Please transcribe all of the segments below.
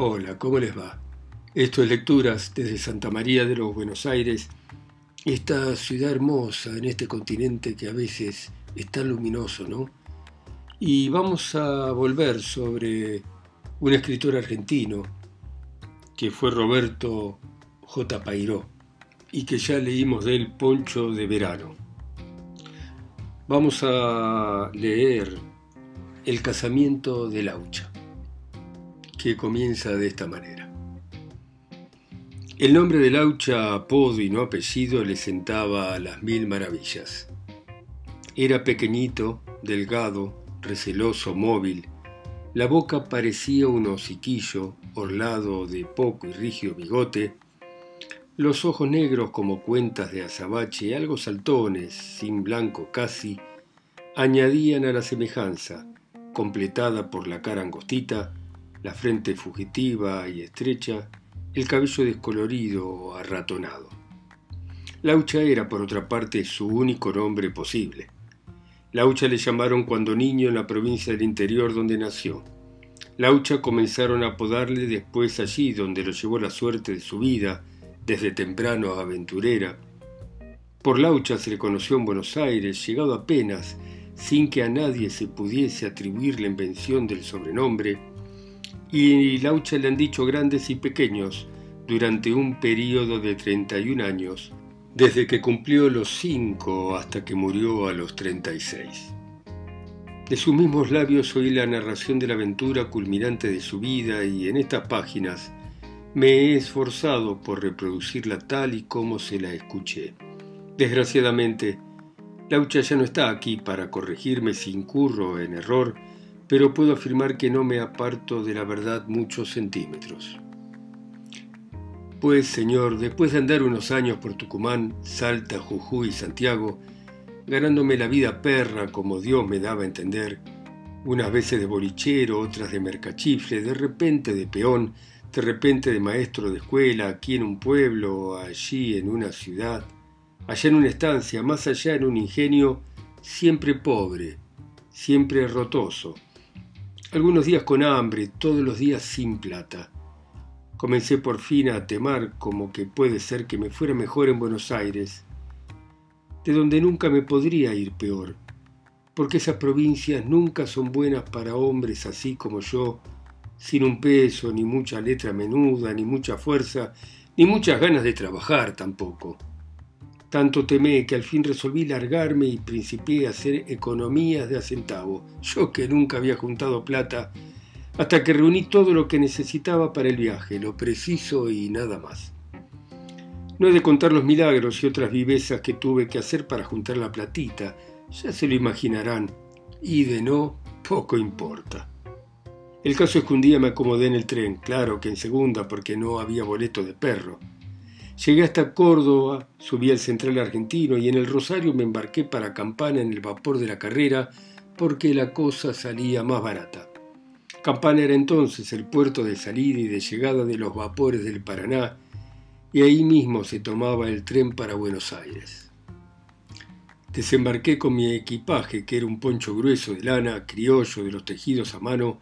Hola, ¿cómo les va? Esto es Lecturas desde Santa María de los Buenos Aires, esta ciudad hermosa en este continente que a veces es tan luminoso, ¿no? Y vamos a volver sobre un escritor argentino que fue Roberto J. Pairó y que ya leímos de él Poncho de Verano. Vamos a leer El casamiento de Laucha, que comienza de esta manera. El nombre de Laucha, apodo y no apellido, le sentaba a las mil maravillas. Era pequeñito, delgado, receloso, móvil. La boca parecía un hociquillo, orlado de poco y rígido bigote, los ojos negros como cuentas de azabache, algo saltones, sin blanco casi, añadían a la semejanza, completada por la cara angostita, la frente fugitiva y estrecha, el cabello descolorido o arratonado. Laucha era, por otra parte, su único nombre posible. Laucha le llamaron cuando niño en la provincia del interior donde nació. Laucha comenzaron a apodarle después allí donde lo llevó la suerte de su vida, desde temprano aventurera. Por Laucha se le conoció en Buenos Aires, llegado apenas, sin que a nadie se pudiese atribuir la invención del sobrenombre, y Laucha le han dicho grandes y pequeños durante un periodo de 31 años, desde que cumplió los 5 hasta que murió a los 36. De sus mismos labios oí la narración de la aventura culminante de su vida y en estas páginas me he esforzado por reproducirla tal y como se la escuché. Desgraciadamente, Laucha ya no está aquí para corregirme si incurro en error, pero puedo afirmar que no me aparto de la verdad muchos centímetros. Pues, señor, después de andar unos años por Tucumán, Salta, Jujuy y Santiago, ganándome la vida perra como Dios me daba a entender, unas veces de bolichero, otras de mercachifle, de repente de peón, de repente de maestro de escuela, aquí en un pueblo, allí en una ciudad, allá en una estancia, más allá en un ingenio, siempre pobre, siempre rotoso. Algunos días con hambre, todos los días sin plata. Comencé por fin a temar como que puede ser que me fuera mejor en Buenos Aires, de donde nunca me podría ir peor, porque esas provincias nunca son buenas para hombres así como yo, sin un peso, ni mucha letra menuda, ni mucha fuerza, ni muchas ganas de trabajar tampoco. Tanto temé que al fin resolví largarme y principié a hacer economías de a yo que nunca había juntado plata, hasta que reuní todo lo que necesitaba para el viaje, lo preciso y nada más. No he de contar los milagros y otras vivezas que tuve que hacer para juntar la platita, ya se lo imaginarán, y de no, poco importa. El caso es que un día me acomodé en el tren, claro que en segunda porque no había boleto de perro. Llegué hasta Córdoba, subí al central argentino y en el Rosario me embarqué para Campana en el vapor de la carrera porque la cosa salía más barata. Campana era entonces el puerto de salida y de llegada de los vapores del Paraná y ahí mismo se tomaba el tren para Buenos Aires. Desembarqué con mi equipaje, que era un poncho grueso de lana, criollo de los tejidos a mano,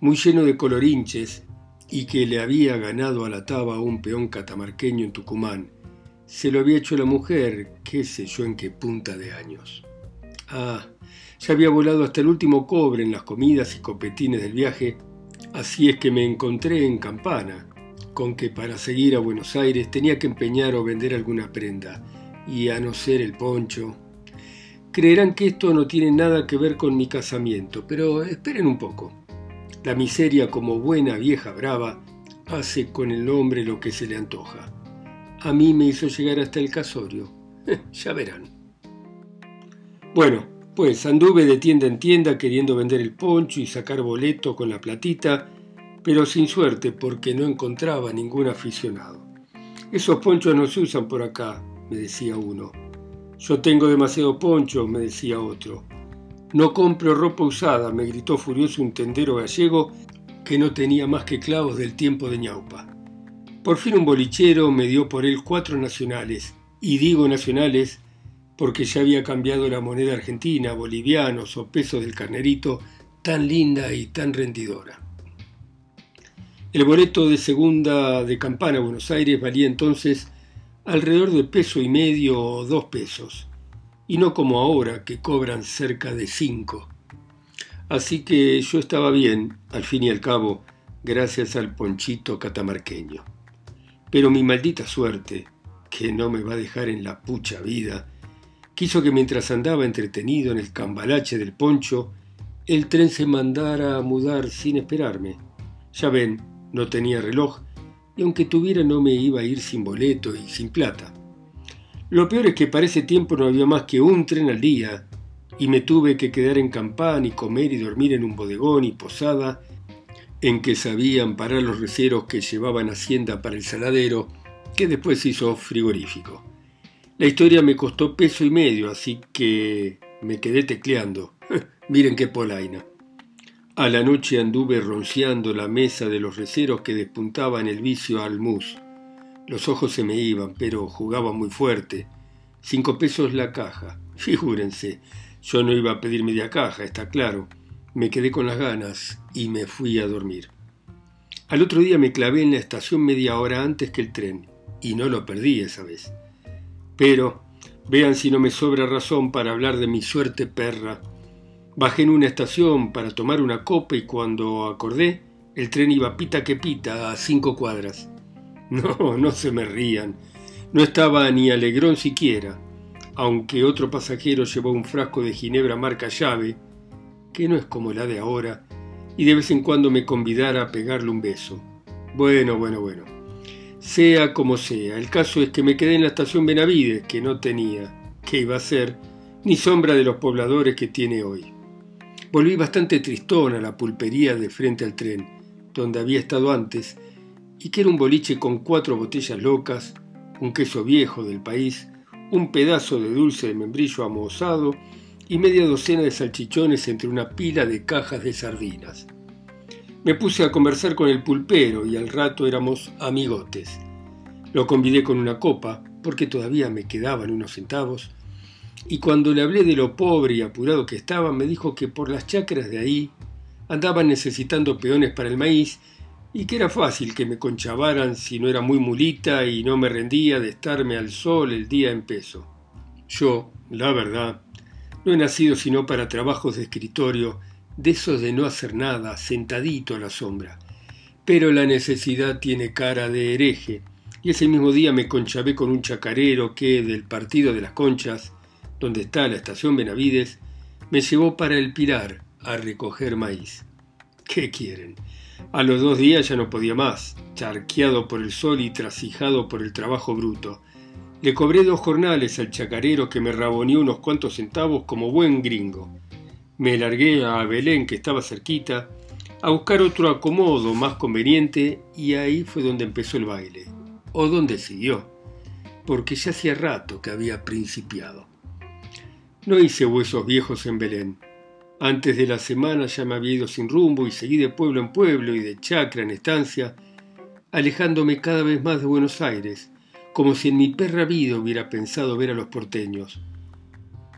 muy lleno de colorinches y que le había ganado a la taba a un peón catamarqueño en Tucumán. Se lo había hecho la mujer, qué sé yo en qué punta de años. Ah, ya había volado hasta el último cobre en las comidas y copetines del viaje, así es que me encontré en Campana, con que para seguir a Buenos Aires tenía que empeñar o vender alguna prenda, y a no ser el poncho. Creerán que esto no tiene nada que ver con mi casamiento, pero esperen un poco. La miseria, como buena vieja brava, hace con el hombre lo que se le antoja. A mí me hizo llegar hasta el casorio. ya verán. Bueno, pues anduve de tienda en tienda queriendo vender el poncho y sacar boleto con la platita, pero sin suerte porque no encontraba ningún aficionado. Esos ponchos no se usan por acá, me decía uno. Yo tengo demasiado poncho, me decía otro. No compro ropa usada, me gritó furioso un tendero gallego que no tenía más que clavos del tiempo de ñaupa. Por fin un bolichero me dio por él cuatro nacionales, y digo nacionales porque ya había cambiado la moneda argentina, bolivianos o pesos del carnerito, tan linda y tan rendidora. El boleto de segunda de campana a Buenos Aires valía entonces alrededor de peso y medio o dos pesos, y no como ahora que cobran cerca de cinco. Así que yo estaba bien, al fin y al cabo, gracias al ponchito catamarqueño. Pero mi maldita suerte, que no me va a dejar en la pucha vida, quiso que mientras andaba entretenido en el cambalache del poncho, el tren se mandara a mudar sin esperarme. Ya ven, no tenía reloj, y aunque tuviera no me iba a ir sin boleto y sin plata. Lo peor es que para ese tiempo no había más que un tren al día, y me tuve que quedar en campán y comer y dormir en un bodegón y posada en que sabían parar los receros que llevaban hacienda para el saladero, que después hizo frigorífico. La historia me costó peso y medio, así que me quedé tecleando. Miren qué polaina. A la noche anduve ronciando la mesa de los receros que despuntaban el vicio al mus. Los ojos se me iban, pero jugaba muy fuerte. Cinco pesos la caja. Figúrense, yo no iba a pedir media caja, está claro. Me quedé con las ganas y me fui a dormir. Al otro día me clavé en la estación media hora antes que el tren, y no lo perdí esa vez. Pero, vean si no me sobra razón para hablar de mi suerte perra. Bajé en una estación para tomar una copa y cuando acordé, el tren iba pita que pita a cinco cuadras. No, no se me rían. No estaba ni alegrón siquiera, aunque otro pasajero llevó un frasco de ginebra marca llave que no es como la de ahora, y de vez en cuando me convidara a pegarle un beso. Bueno, bueno, bueno. Sea como sea, el caso es que me quedé en la estación Benavides, que no tenía, que iba a ser, ni sombra de los pobladores que tiene hoy. Volví bastante tristón a la pulpería de frente al tren, donde había estado antes, y que era un boliche con cuatro botellas locas, un queso viejo del país, un pedazo de dulce de membrillo amosado y media docena de salchichones entre una pila de cajas de sardinas. Me puse a conversar con el pulpero y al rato éramos amigotes. Lo convidé con una copa, porque todavía me quedaban unos centavos, y cuando le hablé de lo pobre y apurado que estaba, me dijo que por las chacras de ahí andaban necesitando peones para el maíz y que era fácil que me conchavaran si no era muy mulita y no me rendía de estarme al sol el día en peso. Yo, la verdad, no he nacido sino para trabajos de escritorio, de esos de no hacer nada, sentadito a la sombra. Pero la necesidad tiene cara de hereje, y ese mismo día me conchavé con un chacarero que, del partido de las conchas, donde está la estación Benavides, me llevó para el Pilar a recoger maíz. ¿Qué quieren? A los dos días ya no podía más, charqueado por el sol y trasijado por el trabajo bruto. Le cobré dos jornales al chacarero que me raboneó unos cuantos centavos como buen gringo. Me largué a Belén, que estaba cerquita, a buscar otro acomodo más conveniente y ahí fue donde empezó el baile. O donde siguió, porque ya hacía rato que había principiado. No hice huesos viejos en Belén. Antes de la semana ya me había ido sin rumbo y seguí de pueblo en pueblo y de chacra en estancia, alejándome cada vez más de Buenos Aires, como si en mi perra vida hubiera pensado ver a los porteños.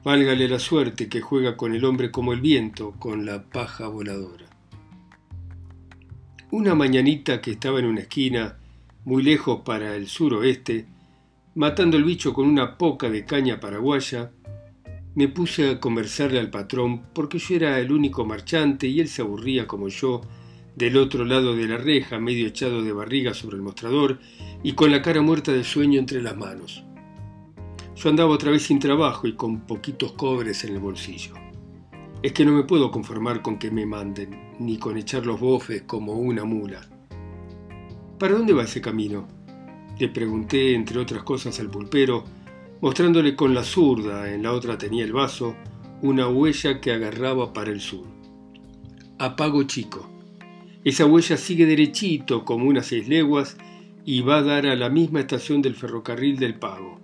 Válgale la suerte que juega con el hombre como el viento, con la paja voladora. Una mañanita que estaba en una esquina, muy lejos para el suroeste, matando el bicho con una poca de caña paraguaya, me puse a conversarle al patrón porque yo era el único marchante y él se aburría como yo del otro lado de la reja, medio echado de barriga sobre el mostrador y con la cara muerta de sueño entre las manos. Yo andaba otra vez sin trabajo y con poquitos cobres en el bolsillo. Es que no me puedo conformar con que me manden, ni con echar los bofes como una mula. ¿Para dónde va ese camino? Le pregunté, entre otras cosas, al pulpero, mostrándole con la zurda, en la otra tenía el vaso, una huella que agarraba para el sur. Apago chico. Esa huella sigue derechito como unas seis leguas y va a dar a la misma estación del ferrocarril del Pago.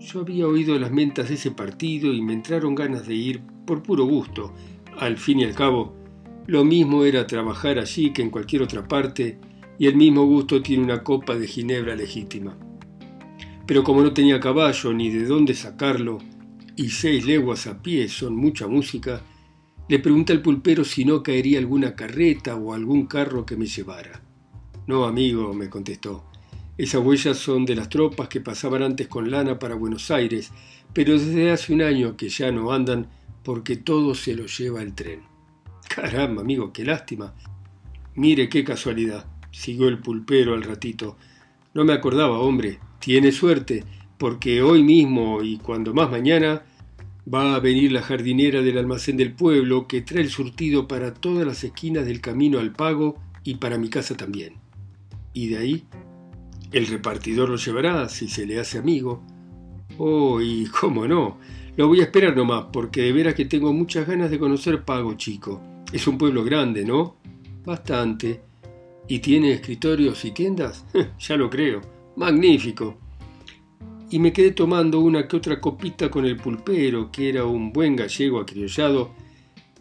Yo había oído las mentas de ese partido y me entraron ganas de ir por puro gusto. Al fin y al cabo, lo mismo era trabajar allí que en cualquier otra parte y el mismo gusto tiene una copa de ginebra legítima. Pero como no tenía caballo ni de dónde sacarlo y seis leguas a pie son mucha música, Le pregunté al pulpero si no caería alguna carreta o algún carro que me llevara. No, amigo, me contestó. Esas huellas son de las tropas que pasaban antes con lana para Buenos Aires, pero desde hace un año que ya no andan porque todo se lo lleva el tren. Caramba, amigo, qué lástima. Mire qué casualidad, siguió el pulpero al ratito. No me acordaba, hombre. Tiene suerte, porque hoy mismo y cuando más mañana va a venir la jardinera del almacén del pueblo que trae el surtido para todas las esquinas del camino al pago y para mi casa también. Y de ahí, el repartidor lo llevará si se le hace amigo. Oh, y cómo no, lo voy a esperar nomás, porque de veras que tengo muchas ganas de conocer Pago Chico. Es un pueblo grande, ¿no? Bastante. ¿Y tiene escritorios y tiendas? ya lo creo. Magnífico. Y me quedé tomando una que otra copita con el pulpero, que era un buen gallego acriollado,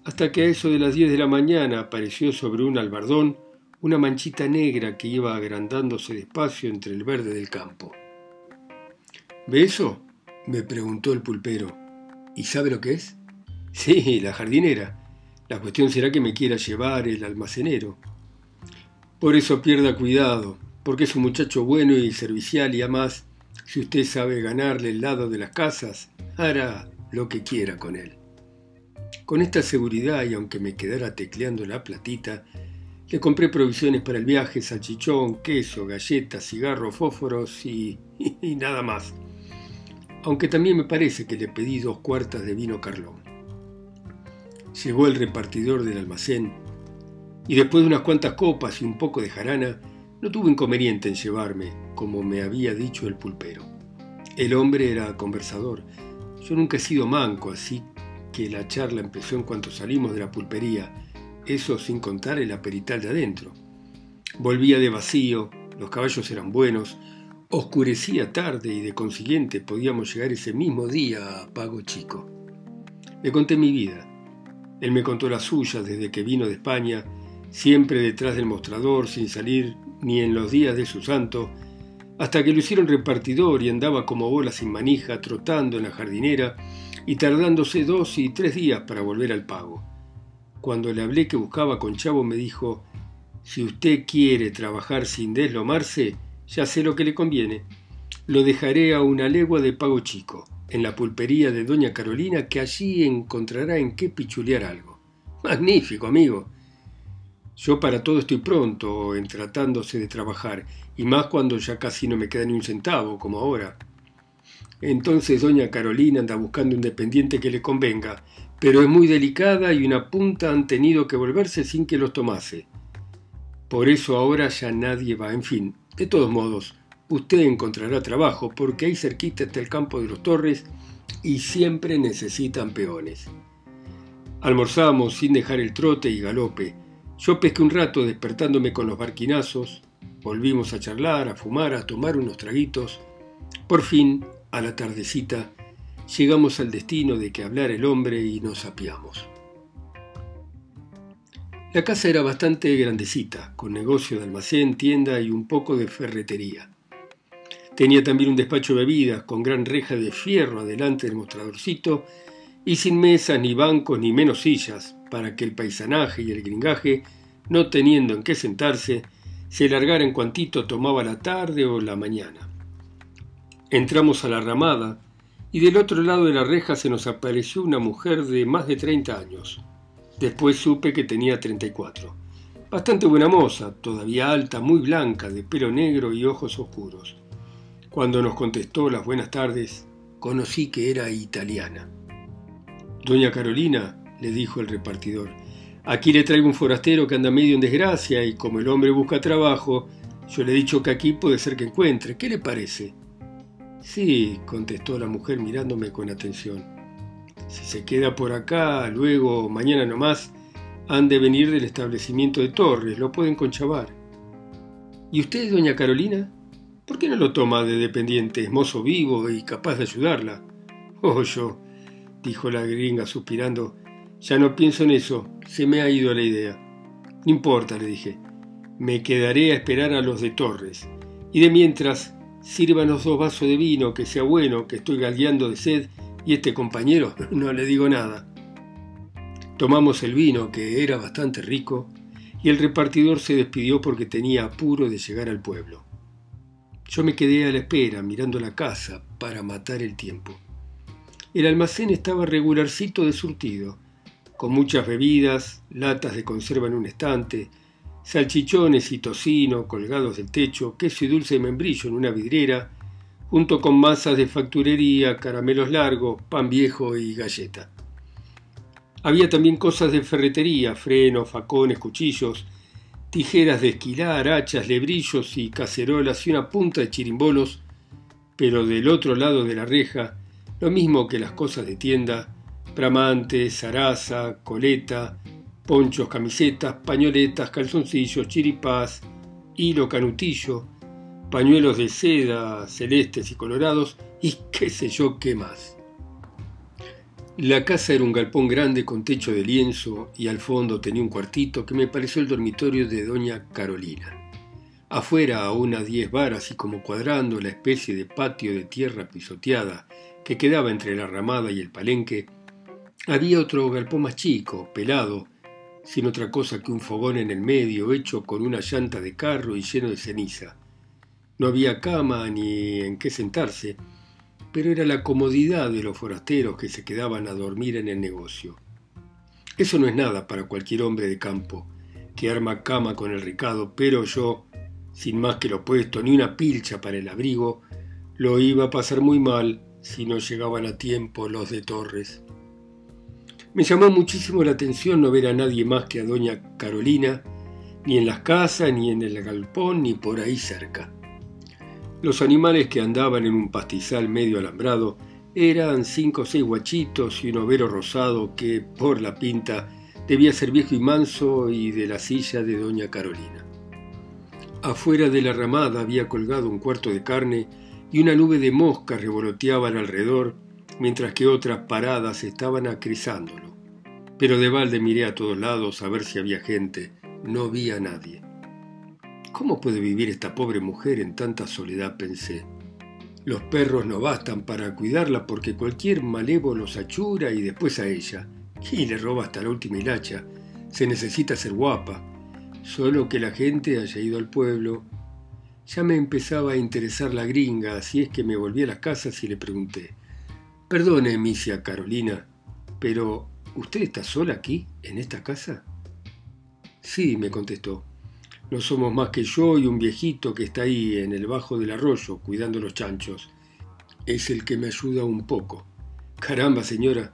hasta que a eso de las 10 de la mañana apareció sobre un albardón una manchita negra que iba agrandándose despacio entre el verde del campo. ¿Ve eso? me preguntó el pulpero. ¿Y sabe lo que es? Sí, la jardinera. La cuestión será que me quiera llevar el almacenero. Por eso pierda cuidado, porque es un muchacho bueno y servicial y además, si usted sabe ganarle el lado de las casas, hará lo que quiera con él. Con esta seguridad y aunque me quedara tecleando la platita, le compré provisiones para el viaje, salchichón, queso, galletas, cigarros, fósforos y, y nada más. Aunque también me parece que le pedí dos cuartas de vino Carlón. Llegó el repartidor del almacén y después de unas cuantas copas y un poco de jarana, no tuvo inconveniente en llevarme, como me había dicho el pulpero. El hombre era conversador. Yo nunca he sido manco, así que la charla empezó en cuanto salimos de la pulpería, eso sin contar el aperital de adentro. Volvía de vacío, los caballos eran buenos, oscurecía tarde y de consiguiente podíamos llegar ese mismo día a Pago Chico. Le conté mi vida, él me contó la suya desde que vino de España, siempre detrás del mostrador, sin salir ni en los días de su santo, hasta que lo hicieron repartidor y andaba como bola sin manija, trotando en la jardinera y tardándose dos y tres días para volver al pago. Cuando le hablé que buscaba con Chavo me dijo, si usted quiere trabajar sin deslomarse, ya sé lo que le conviene. Lo dejaré a una legua de pago chico en la pulpería de Doña Carolina, que allí encontrará en qué pichulear algo. Magnífico, amigo. Yo para todo estoy pronto en tratándose de trabajar, y más cuando ya casi no me queda ni un centavo, como ahora. Entonces doña Carolina anda buscando un dependiente que le convenga, pero es muy delicada y una punta han tenido que volverse sin que los tomase. Por eso ahora ya nadie va, en fin, de todos modos, usted encontrará trabajo porque ahí cerquita está el campo de los Torres y siempre necesitan peones. Almorzamos sin dejar el trote y galope. Yo pesqué un rato despertándome con los barquinazos, volvimos a charlar, a fumar, a tomar unos traguitos. Por fin, a la tardecita, llegamos al destino de que hablar el hombre y nos apiamos. La casa era bastante grandecita, con negocio de almacén, tienda y un poco de ferretería. Tenía también un despacho de bebidas con gran reja de fierro adelante del mostradorcito y sin mesas ni bancos ni menos sillas para que el paisanaje y el gringaje, no teniendo en qué sentarse, se largara en cuantito tomaba la tarde o la mañana. Entramos a la ramada y del otro lado de la reja se nos apareció una mujer de más de 30 años. Después supe que tenía 34. Bastante buena moza, todavía alta, muy blanca, de pelo negro y ojos oscuros. Cuando nos contestó las buenas tardes, conocí que era italiana. Doña Carolina, le dijo el repartidor, aquí le traigo un forastero que anda medio en desgracia y como el hombre busca trabajo, yo le he dicho que aquí puede ser que encuentre. ¿Qué le parece? Sí, contestó la mujer mirándome con atención. Si se queda por acá, luego, mañana nomás, han de venir del establecimiento de Torres, lo pueden conchavar. ¿Y usted, doña Carolina? ¿Por qué no lo toma de dependiente? Es mozo vivo y capaz de ayudarla. Oh, yo, dijo la gringa suspirando, ya no pienso en eso, se me ha ido la idea. No importa, le dije, me quedaré a esperar a los de Torres. Y de mientras, sírvanos dos vasos de vino, que sea bueno, que estoy galdeando de sed, y este compañero no le digo nada. Tomamos el vino, que era bastante rico, y el repartidor se despidió porque tenía apuro de llegar al pueblo. Yo me quedé a la espera, mirando la casa, para matar el tiempo. El almacén estaba regularcito de surtido, con muchas bebidas, latas de conserva en un estante, salchichones y tocino colgados del techo, queso y dulce de membrillo en una vidriera, junto con masas de facturería, caramelos largos, pan viejo y galleta. Había también cosas de ferretería, frenos, facones, cuchillos, tijeras de esquilar, hachas, lebrillos y cacerolas y una punta de chirimbolos, pero del otro lado de la reja, lo mismo que las cosas de tienda, pramantes, zaraza, coleta, ponchos, camisetas, pañoletas, calzoncillos, chiripás, hilo canutillo, pañuelos de seda celestes y colorados y qué sé yo qué más. La casa era un galpón grande con techo de lienzo y al fondo tenía un cuartito que me pareció el dormitorio de doña Carolina. Afuera, a unas diez varas y como cuadrando la especie de patio de tierra pisoteada que quedaba entre la ramada y el palenque, había otro galpón más chico, pelado, sin otra cosa que un fogón en el medio, hecho con una llanta de carro y lleno de ceniza. No había cama ni en qué sentarse, pero era la comodidad de los forasteros que se quedaban a dormir en el negocio. Eso no es nada para cualquier hombre de campo, que arma cama con el recado, pero yo, sin más que lo puesto ni una pilcha para el abrigo, lo iba a pasar muy mal si no llegaban a tiempo los de Torres. Me llamó muchísimo la atención no ver a nadie más que a doña Carolina, ni en las casas, ni en el galpón, ni por ahí cerca. Los animales que andaban en un pastizal medio alambrado eran cinco o seis guachitos y un overo rosado que, por la pinta, debía ser viejo y manso y de la silla de doña Carolina. Afuera de la ramada había colgado un cuarto de carne y una nube de moscas revoloteaban alrededor mientras que otras paradas estaban acrisándolo. Pero de balde miré a todos lados a ver si había gente. No vi a nadie. ¿Cómo puede vivir esta pobre mujer en tanta soledad? pensé. Los perros no bastan para cuidarla porque cualquier malevo los achura y después a ella. Y le roba hasta la última hilacha. Se necesita ser guapa. Solo que la gente haya ido al pueblo. Ya me empezaba a interesar la gringa, así es que me volví a las casas y le pregunté. Perdone, misia Carolina, pero ¿usted está sola aquí, en esta casa? Sí, me contestó. No somos más que yo y un viejito que está ahí en el bajo del arroyo cuidando los chanchos. Es el que me ayuda un poco. Caramba, señora,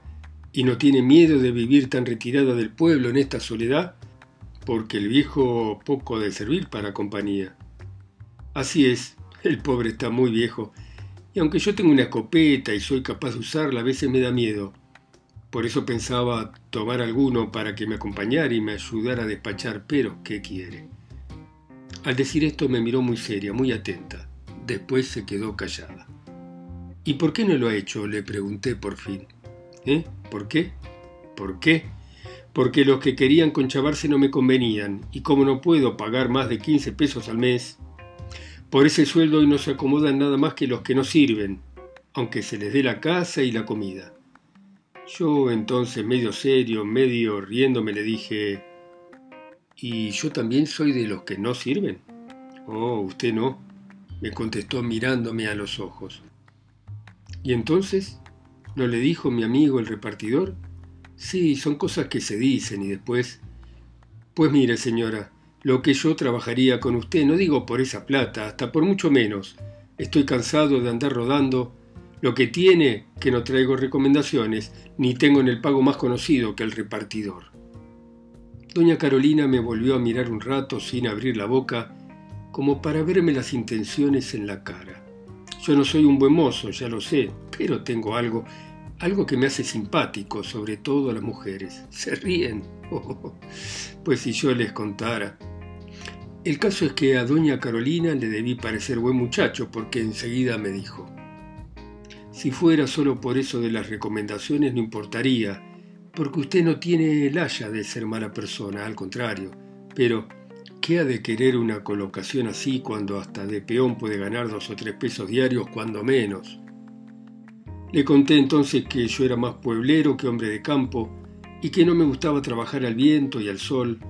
¿y no tiene miedo de vivir tan retirada del pueblo en esta soledad? Porque el viejo poco de servir para compañía. Así es, el pobre está muy viejo y aunque yo tengo una escopeta y soy capaz de usarla, a veces me da miedo. Por eso pensaba tomar alguno para que me acompañara y me ayudara a despachar, pero ¿qué quiere? Al decir esto me miró muy seria, muy atenta. Después se quedó callada. ¿Y por qué no lo ha hecho? le pregunté por fin. ¿Eh? ¿Por qué? ¿Por qué? Porque los que querían conchavarse no me convenían, y como no puedo pagar más de 15 pesos al mes, por ese sueldo hoy no se acomodan nada más que los que no sirven, aunque se les dé la casa y la comida. Yo entonces, medio serio, medio riéndome, le dije, ¿y yo también soy de los que no sirven? Oh, usted no, me contestó mirándome a los ojos. ¿Y entonces? ¿No le dijo mi amigo el repartidor? Sí, son cosas que se dicen y después... Pues mire, señora, lo que yo trabajaría con usted, no digo por esa plata, hasta por mucho menos. Estoy cansado de andar rodando. Lo que tiene que no traigo recomendaciones, ni tengo en el pago más conocido que el repartidor. Doña Carolina me volvió a mirar un rato sin abrir la boca, como para verme las intenciones en la cara. Yo no soy un buen mozo, ya lo sé, pero tengo algo, algo que me hace simpático, sobre todo a las mujeres. Se ríen. pues si yo les contara. El caso es que a doña Carolina le debí parecer buen muchacho porque enseguida me dijo, si fuera solo por eso de las recomendaciones no importaría, porque usted no tiene el haya de ser mala persona, al contrario, pero ¿qué ha de querer una colocación así cuando hasta de peón puede ganar dos o tres pesos diarios cuando menos? Le conté entonces que yo era más pueblero que hombre de campo y que no me gustaba trabajar al viento y al sol,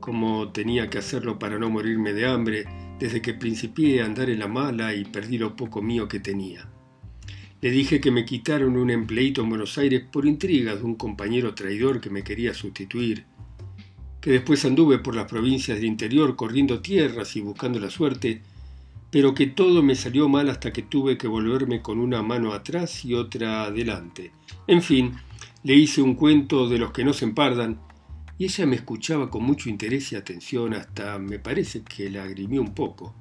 como tenía que hacerlo para no morirme de hambre desde que principié a andar en la mala y perdí lo poco mío que tenía. Le dije que me quitaron un empleito en Buenos Aires por intrigas de un compañero traidor que me quería sustituir, que después anduve por las provincias del interior corriendo tierras y buscando la suerte, pero que todo me salió mal hasta que tuve que volverme con una mano atrás y otra adelante. En fin, le hice un cuento de los que no se empardan, y ella me escuchaba con mucho interés y atención, hasta me parece que la agrimió un poco.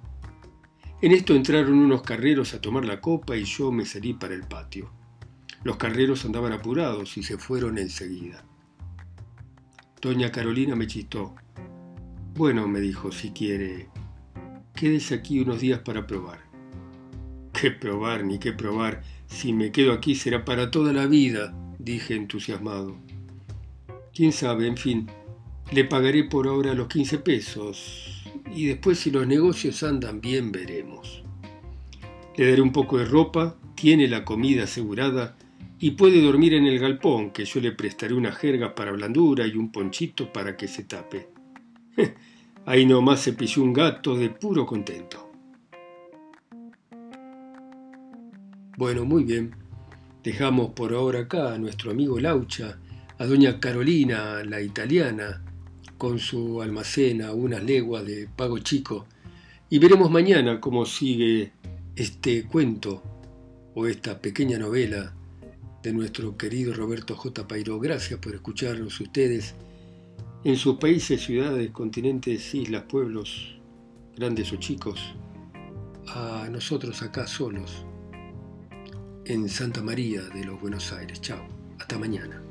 En esto entraron unos carreros a tomar la copa y yo me salí para el patio. Los carreros andaban apurados y se fueron enseguida. Doña Carolina me chistó. Bueno, me dijo, si quiere, quédese aquí unos días para probar. ¿Qué probar ni qué probar? Si me quedo aquí será para toda la vida, dije entusiasmado. Quién sabe, en fin, le pagaré por ahora los 15 pesos y después si los negocios andan bien veremos. Le daré un poco de ropa, tiene la comida asegurada y puede dormir en el galpón, que yo le prestaré una jerga para blandura y un ponchito para que se tape. Ahí nomás se pilló un gato de puro contento. Bueno, muy bien. Dejamos por ahora acá a nuestro amigo Laucha, a doña Carolina, la italiana, con su almacén a unas leguas de Pago Chico, y veremos mañana cómo sigue este cuento o esta pequeña novela de nuestro querido Roberto J. Pairo. Gracias por escucharnos ustedes en sus países, ciudades, continentes, islas, pueblos, grandes o chicos, a nosotros acá solos, en Santa María de los Buenos Aires. Chao, hasta mañana.